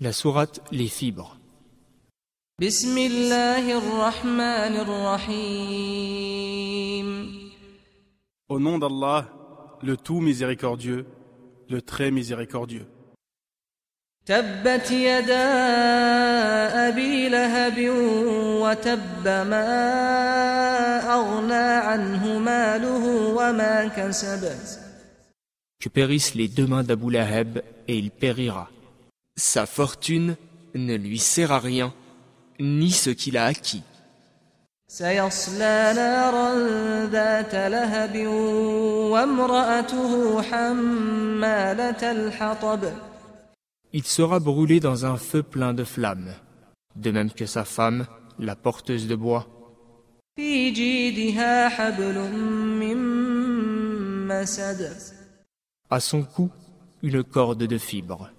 La sourate Les Fibres. بسم الله الرحمن الرحيم Au nom d'Allah, le tout miséricordieux, le très miséricordieux. تبت يدا أبي لهب وتب ما أغنى عنه ماله وما كسب Que périssent les deux mains d'Abu Lahab et il périra. Sa fortune ne lui sert à rien, ni ce qu'il a acquis. Il sera brûlé dans un feu plein de flammes, de même que sa femme, la porteuse de bois. À son cou, une corde de fibres.